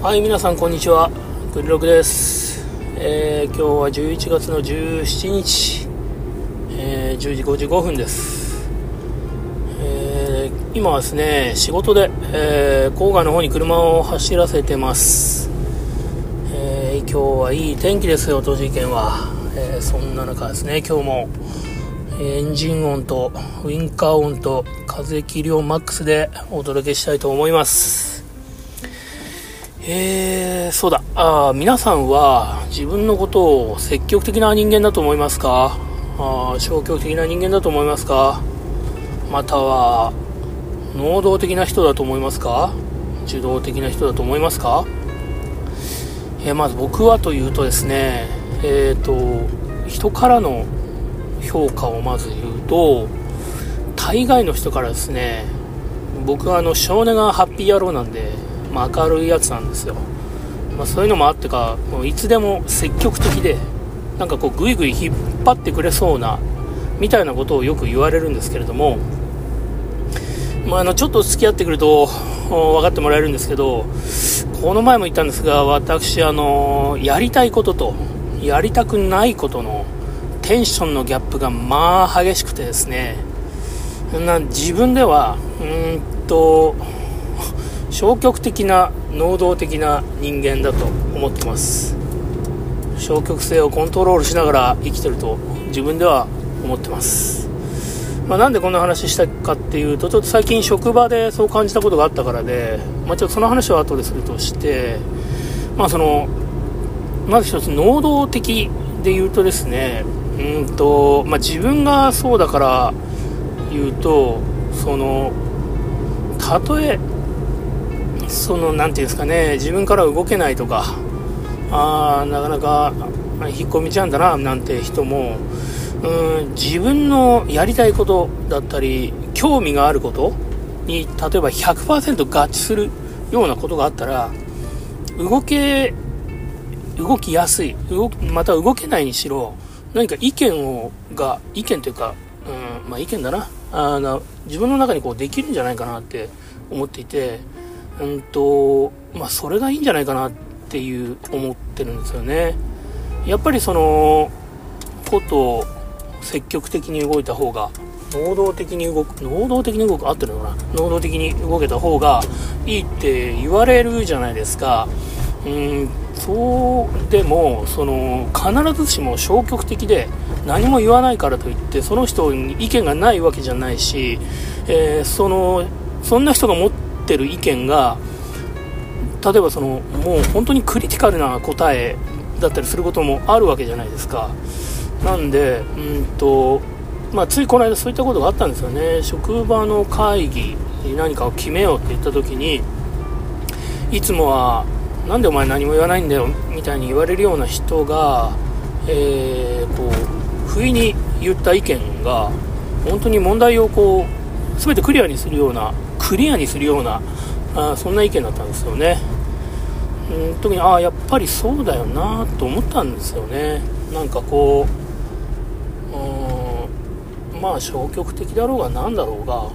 はい、皆さんこんにちは。グリログです。えー今日は11月の17日、えー10時55分です。えー今はですね、仕事で、えー郊外の方に車を走らせてます。えー今日はいい天気ですよ、栃木県は。えーそんな中ですね、今日も、エンジン音とウインカー音と風切り音マックスでお届けしたいと思います。えー、そうだ。あ皆さんは自分のことを積極的な人間だと思いますか？あ消極的な人間だと思いますか？または、能動的な人だと思いますか？受動的な人だと思いますか？えーまず僕はというとですね、えーと、人からの評価をまず言うと、大概の人からですね、僕はあの少年がハッピー野郎なんで、まあ、明るいやつなんですよ、まあ、そういうのもあってかもういつでも積極的でなんかこうグイグイ引っ張ってくれそうなみたいなことをよく言われるんですけれども、まあ、あのちょっと付き合ってくると分かってもらえるんですけどこの前も言ったんですが私あのやりたいこととやりたくないことのテンションのギャップがまあ激しくてですね。自分ではうんと消極的な能動的な人間だと思ってます。消極性をコントロールしながら生きてると自分では思ってます、まあ、なんでこんな話したかっていうとちょっと最近職場でそう感じたことがあったからで、まあ、ちょっとその話は後でするとしてまあそのまず一つ能動的で言うとですねうんと、まあ、自分がそうだから言うとそのたとえそのなんていうんですかね自分から動けないとかあーなかなか引っ込みちゃうんだななんて人もうん自分のやりたいことだったり興味があることに例えば100%合致するようなことがあったら動け動きやすい動また動けないにしろ何か意見をが意見というか、うんまあ、意見だな。あの自分の中にこうできるんじゃないかなって思っていてうんとまあそれがいいんじゃないかなっていう思ってるんですよね。やっぱりそのことを積極的に動いた方が能動的に動く能動的に動く合ってるのかな？能動的に動けた方がいいって言われるじゃないですか。うんそうでもその必ずしも消極的で何も言わないからといってその人に意見がないわけじゃないし、えーそのそんな人が持っててる意見が例えばそのもう本当にクリティカルな答えだったりすることもあるわけじゃないですか。なんでうんとまあ、ついこの間そういったことがあったんですよね。職場の会議に何かを決めようって言った時にいつもはなんでお前何も言わないんだよみたいに言われるような人が、えーこう不意に言った意見が本当に問題をこう全てクリアにするようなクリアにするようなあそんな意見だったんですよね。うん特にああやっぱりそうだよなと思ったんですよね。なんかこううんまあ消極的だろうが何だろうがこ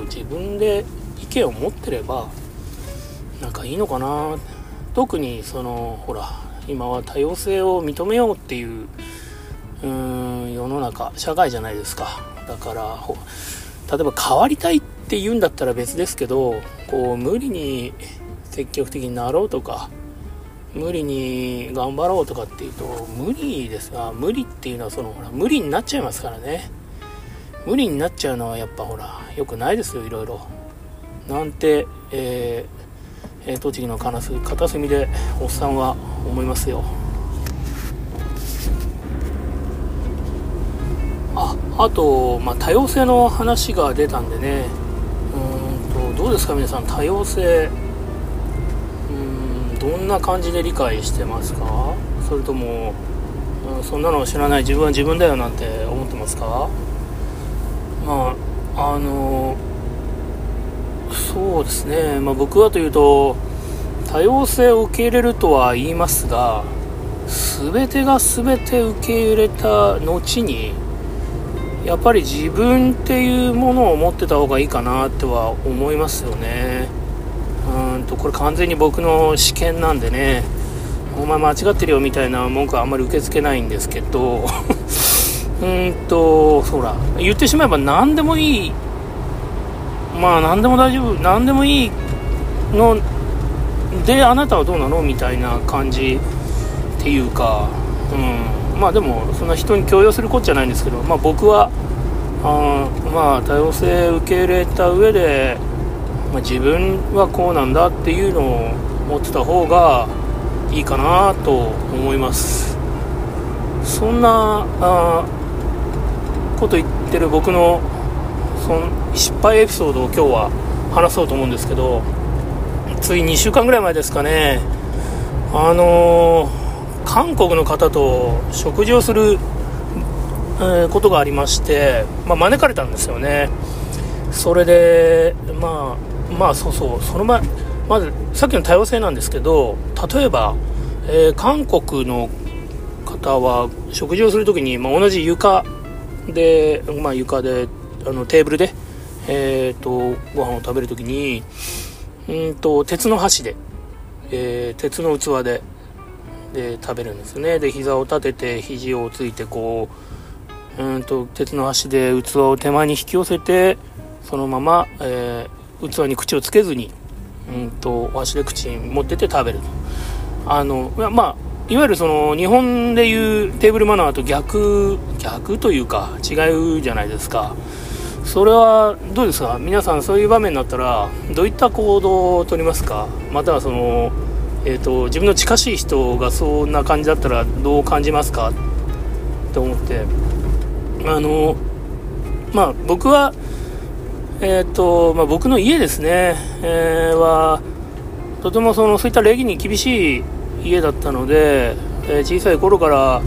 う自分で意見を持ってればなんかいいのかな。特にそのほら今は多様性を認めようっていううーん世の中社会じゃないですか。だから例えば変わりたいってって言うんだったら別ですけどこう無理に積極的になろうとか無理に頑張ろうとかっていうと無理です。が無理っていうのはそのほら無理になっちゃいますからね。無理になっちゃうのはやっぱほら良くないですよいろいろ。なんて、えーえー栃木の片隅でおっさんは思いますよ。ああと、まあ、多様性の話が出たんでね。どうですか皆さん多様性。うんどんな感じで理解してますか？それとも、うん、そんなの知らない自分は自分だよなんて思ってますか？まああのそうですね、まあ、僕はというと多様性を受け入れるとは言いますが全てが全て受け入れた後にやっぱり自分っていうものを持ってた方がいいかなっては思いますよね。うんとこれ完全に僕の試験なんでね。お前間違ってるよみたいな文句はあんまり受け付けないんですけど。うんとそら言ってしまえば何でもいい。まあ何でも大丈夫。何でもいいのであなたはどうなのみたいな感じっていうか、うん、まあでもそんな人に強要することじゃないんですけど、まあ、僕はあまあ多様性受け入れた上で、まあ、自分はこうなんだっていうのを持ってた方がいいかなと思います。そんなあこと言ってる僕のその失敗エピソードを今日は話そうと思うんですけどつい2週間ぐらい前ですかね。あのー、韓国の方と食事をする、え、ことがありまして、まあ、招かれたんですよね。それでまあまあそうそうその前まずさっきの多様性なんですけど例えば、えー、韓国の方は食事をするときに、まあ、同じ床で、まあ、床であのテーブルで、えーと、ご飯を食べるときにうんと鉄の箸で、えー、鉄の器でで食べるんですね。で膝を立てて肘をついてこううんと鉄の箸で器を手前に引き寄せてそのまま、えー、器に口をつけずにうんとお箸で口に持ってて食べると。あのまあいわゆるその日本でいうテーブルマナーと逆逆というか違うじゃないですか。それはどうですか？皆さんそういう場面になったらどういった行動をとりますか？またはその、えーと、自分の近しい人がそんな感じだったらどう感じますか？と思って。あのまあ僕はえっ、ー、と、まあ、僕の家ですね、えー、はとてもそのそういった礼儀に厳しい家だったので、えー、小さい頃から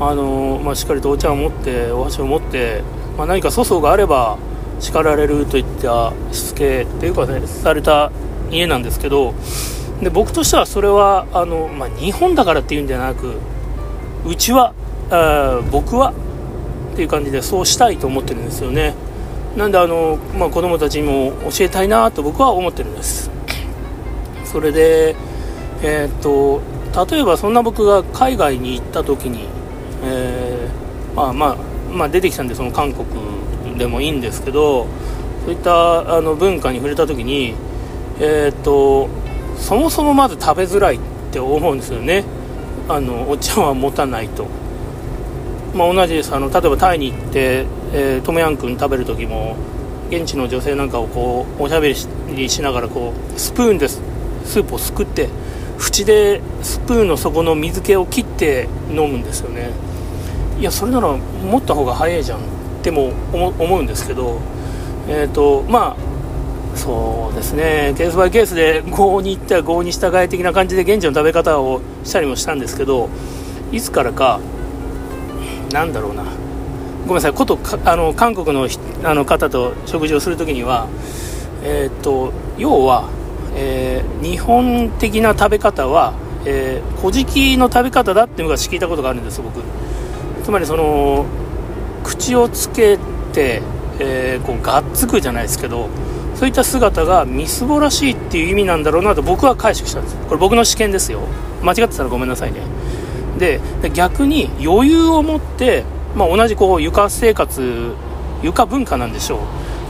あのまあ、しっかりとお茶を持ってお箸を持ってまあ、何か粗相があれば叱られるといったしつけっていうかねされた家なんですけどで僕としてはそれはあの、まあ、日本だからっていうんじゃなくうちはあ僕はっていう感じでそうしたいと思ってるんですよね。なんであの、まあ、子供たちにも教えたいなと僕は思ってるんです。それでえー、っと例えばそんな僕が海外に行った時に、えー、まあまあまあ、出てきたんでその韓国でもいいんですけどそういったあの文化に触れた時に、えー、っとそもそもまず食べづらいって思うんですよね。あのお茶碗持たないと、まあ、同じです。あの例えばタイに行って、えー、トムヤンクン食べる時も現地の女性なんかをこうおしゃべりしながらこうスプーンでスープをすくって縁でスプーンの底の水気を切って飲むんですよね。いやそれなら持った方が早いじゃんっても思うんですけどえっ、ー、とまあそうですね。ケースバイケースで合に行ったら合に従い的な感じで現地の食べ方をしたりもしたんですけどいつからかなんだろうな。ごめんなさい。ことあの韓国のあの方と食事をする時にはえっ、と要は、えー、日本的な食べ方はえー、小じの食べ方だって昔聞いたことがあるんです僕。つまりその口をつけて、えー、こうがっつくじゃないですけどそういった姿がみすぼらしいっていう意味なんだろうなと僕は解釈したんです。これ僕の試験ですよ。間違ってたらごめんなさいね。で逆に余裕を持って、まあ、同じこう床生活床文化なんでしょう。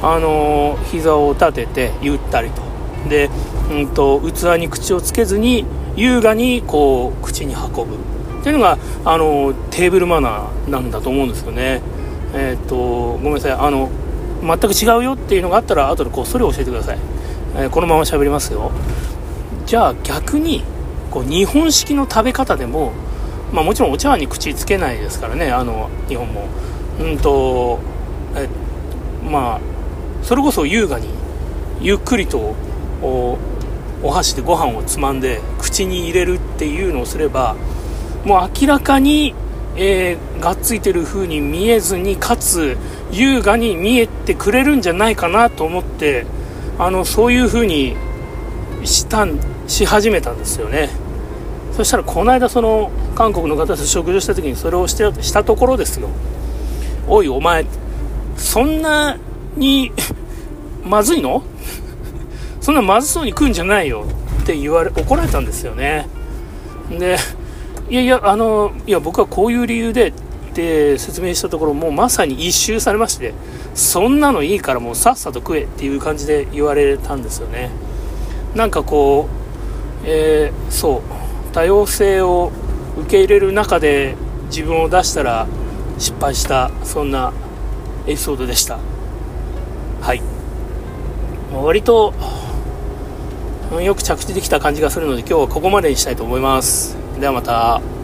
あの膝を立ててゆったりと。で、うんと器に口をつけずに優雅にこう口に運ぶ。っていうのがあのテーブルマナーなんだと思うんですよね。えっ、とごめんなさい。あの全く違うよっていうのがあったら後でこっそり教えてください、えー、このまま喋りますよ。じゃあ逆にこう日本式の食べ方でも、まあ、もちろんお茶碗に口つけないですからね。あの日本も。うんとえまあそれこそ優雅にゆっくりとおお箸でご飯をつまんで口に入れるっていうのをすればもう明らかに、えー、がっついてる風に見えずにかつ優雅に見えてくれるんじゃないかなと思ってあのそういう風にしたんし始めたんですよね。そしたらこの間その韓国の方と食事した時にそれをしてしたところですよ。おいお前そんなにまずいの？そんなまずそうに食うんじゃないよって言われ怒られたんですよね。でいやいやあのいや僕はこういう理由でって説明したところもうまさに一周されましてそんなのいいからもうさっさと食えっていう感じで言われたんですよね。なんかこう、えー、そう多様性を受け入れる中で自分を出したら失敗したそんなエピソードでした。はい。割とよく着地できた感じがするので今日はここまでにしたいと思います。ではまた。